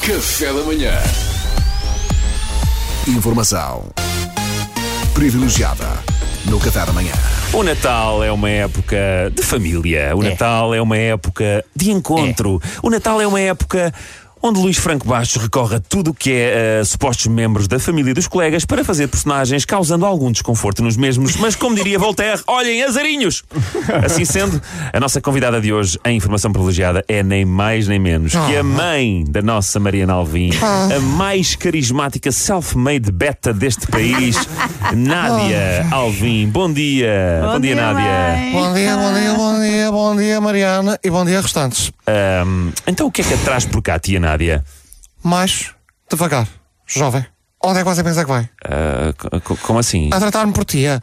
Café da manhã. Informação privilegiada no Café da Manhã. O Natal é uma época de família. O Natal é uma época de encontro. O Natal é uma época onde Luís Franco Bastos recorre a tudo o que é uh, supostos membros da família dos colegas para fazer personagens causando algum desconforto nos mesmos, mas como diria Voltaire, olhem, azarinhos! Assim sendo, a nossa convidada de hoje, em informação privilegiada, é nem mais nem menos que a mãe da nossa Mariana Alvim, a mais carismática self-made beta deste país, Nádia Alvim. Bom dia! Bom, dia, Nádia! mãe. Bom dia, bom dia, bom dia, bom dia, Mariana e bom dia, restantes. Ahm, então o que é que atrás por cá, tia Nádia? Mais devagar, jovem. Onde é que você pensa que vai? Co- como assim? A tratar-me por tia.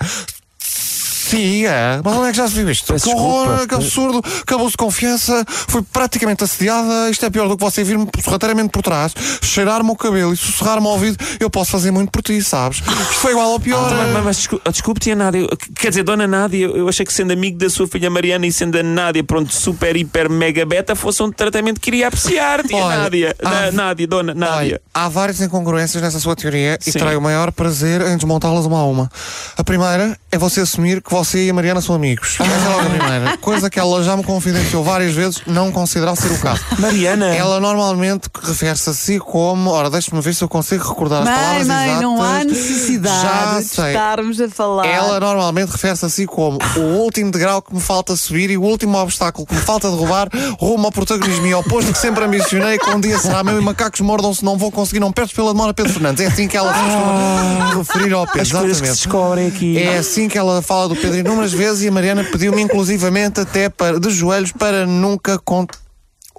Tia, mas onde é que já se viu isto? Peço que horror, desculpa. que absurdo, de confiança. Fui praticamente assediada. Isto é pior do que você vir-me sorrateiramente por trás, cheirar-me o cabelo e sussurrar-me ao ouvido. Eu posso fazer muito por ti, sabes? Isto foi igual ao pior. Ah, mas, mas desculpe, desculpe, tia Nádia. Eu- Quer dizer, dona Nádia, eu achei que sendo amigo da sua filha Mariana e sendo a Nádia, pronto, super, hiper, mega beta, fosse um tratamento que iria apreciar, tia Olha, Nádia. há- Nádia, dona Nádia. Olha, há várias incongruências nessa sua teoria e Sim. terei o maior prazer em desmontá-las uma a uma. A primeira é você assumir que você e a Mariana são amigos. Essa é logo a primeira. Coisa que ela já me confidenciou várias vezes, não considerar ser o caso. Mariana. Ela normalmente refere-se a si como. Ora, deixa-me ver se eu consigo recordar as palavras mãe, exatas. não há Já necessidade de sei. estarmos a falar. Ela normalmente refere-se a si como o último degrau que me falta subir e o último obstáculo que me falta derrubar rumo ao protagonismo e ao posto que sempre ambicionei que um dia será meu e macacos mordam-se, não vou conseguir, não perdes pela demora Pedro Fernandes. É assim que ela se costuma referir ao Pedro. As coisas que se exatamente. descobrem aqui. É assim que ela fala do Pedro inúmeras vezes e a Mariana pediu-me inclusivamente até para, de joelhos para nunca contar.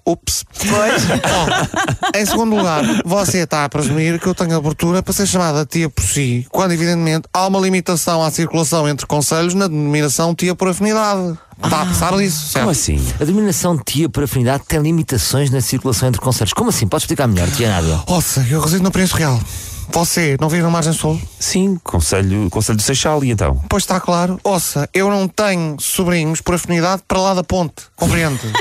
Ups. Pois. Bom, em segundo lugar, você está a presumir que eu tenho abertura para ser chamada tia por si, quando evidentemente há uma limitação à circulação entre conselhos na denominação tia por afinidade. Tá, sabe disso, certo? Como assim? A denominação tia por afinidade tem limitações na circulação entre conselhos. Como assim? Podes explicar melhor, tia Nádia? Ouça, eu resido no Príncipe Real. Você não vive na Margem Sul? Sim, Conselho, Conselho do Seixal, e então? Pois está claro. Ouça, eu não tenho sobrinhos por afinidade para lá da ponte. Compreende?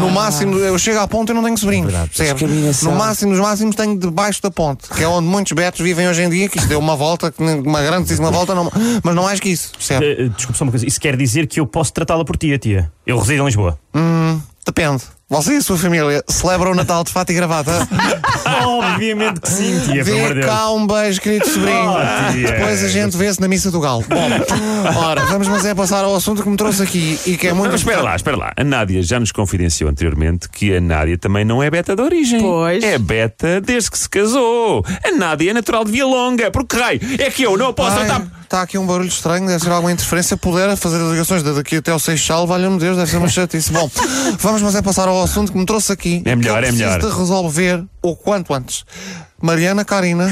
No máximo, eu chego à ponte e não tenho sobrinhos. verdade. percebe? Discriminação. No máximo, nos máximos tenho debaixo da ponte, que é onde muitos betos vivem hoje em dia, que isto deu uma volta, que nem- uma grandíssima volta, não- mas não mais que isso, percebe? Eh, eh, desculpe só uma coisa. Isso quer dizer que eu posso tratá-la por tia, tia. Eu resido em Lisboa. Depende. Você e a sua família celebram o Natal de fato e gravata? Obviamente que sim, tia, Deus. cá um beijo, querido sobrinho. Oh. Depois a gente vê-se na missa do galo. Bom, ora, vamos mas é passar ao assunto que me trouxe aqui e que é muito Mas espera lá, espera lá. A Nádia já nos confidenciou anteriormente que a Nádia também não é beta de origem. Pois. É beta desde que se casou. A Nádia é natural de Via Longa. Porque raio, é que eu não posso estar. Está aqui um barulho estranho, deve ser alguma interferência. Puder fazer as ligações daqui até ao Seixal, valha-me Deus, deve ser uma chatice. Bom, vamos mas é passar ao assunto que me trouxe aqui. É melhor, que eu é melhor. preciso de resolver o quanto antes. Mariana Karina,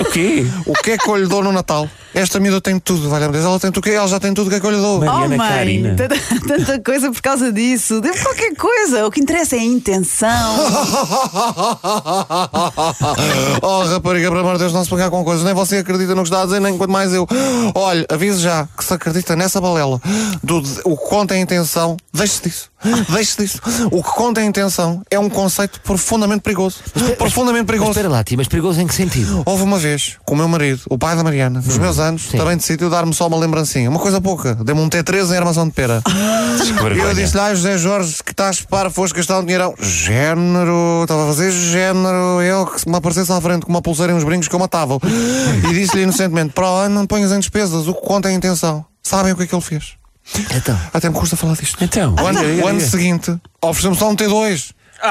O quê? o que é que eu lhe dou no Natal? Esta miúda tem tudo, valha-me Deus. Ela tem tudo, o quê? ela já tem tudo o que é que eu lhe dou. Oh, Mariana mãe, Karina. tanta, tanta coisa por causa disso. Deu qualquer coisa. O que interessa é a intenção. oh, rapariga, pelo amor de Deus, não se pegar com coisas. Nem você acredita no que está a dizer, nem quanto mais eu. Olha, aviso já que se acredita nessa balela do o que conta é a intenção, deixe-se disso. Deixe-se disso. O que conta é a intenção é um conceito profundamente perigoso. Profundamente Mas perigoso. espera lá, tia, mas perigoso em que sentido? Houve uma vez, com o meu marido, o pai da Mariana, nos meus anos, Sim. também decidiu dar-me só uma lembrancinha. Uma coisa pouca. Deu-me um T13 em armação de pera. E eu disse-lhe, ah, José Jorge, que estás para, foste gastar um dinheirão. Género, estava a fazer género. Eu, que se me aparecesse à frente com uma pulseira e uns brincos que eu matava. E disse-lhe inocentemente, para o ano não ponhas em despesas, o que conta é a intenção. Sabem o que é que ele fez? Então, Até me custa falar disto. Então, O ano, diga, o ano seguinte, ofereceu-me só um T2. Um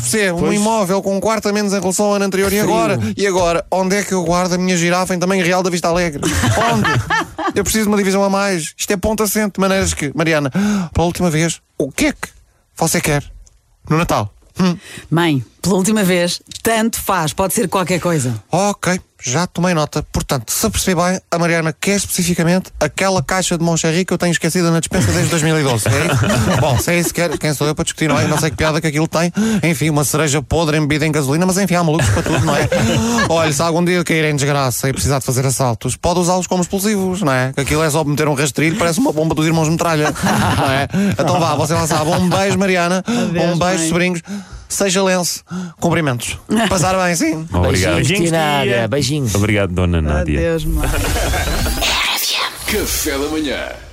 T2, percebe? Um imóvel com um quarto a menos em relação ao ano anterior. E agora? E agora? Onde é que eu guardo a minha girafa em tamanho real da Vista Alegre? Onde? Eu preciso de uma divisão a mais. Isto é ponto assente, de maneiras que, Mariana, pela última vez, o que é que você quer no Natal? Hum? Mãe, pela última vez, tanto faz. Pode ser qualquer coisa. Ok, já tomei nota. Portanto, se perceber bem, a Mariana quer especificamente aquela caixa de Moncherry que eu tenho esquecida na dispensa desde 2012. É isso? Bom, se é isso que quer, quem sou eu para discutir, não é? Não sei que piada que aquilo tem. Enfim, uma cereja podre embebida em gasolina, mas enfim, há malucos para tudo, não é? Olha, se algum dia cair em desgraça e precisar de fazer assaltos, pode usá-los como explosivos, não é? Que aquilo é só meter um rastrilho, parece uma bomba dos irmãos metralha, não é? Então vá, você lá sabe. Um beijo, Mariana. Adeus, um beijo, mãe. sobrinhos. Seja lenço. Cumprimentos. Passar bem, sim. Obrigado. Beijinhos, Beijinhos. Obrigado, dona Nádia. Adeus, mãe. Café da manhã.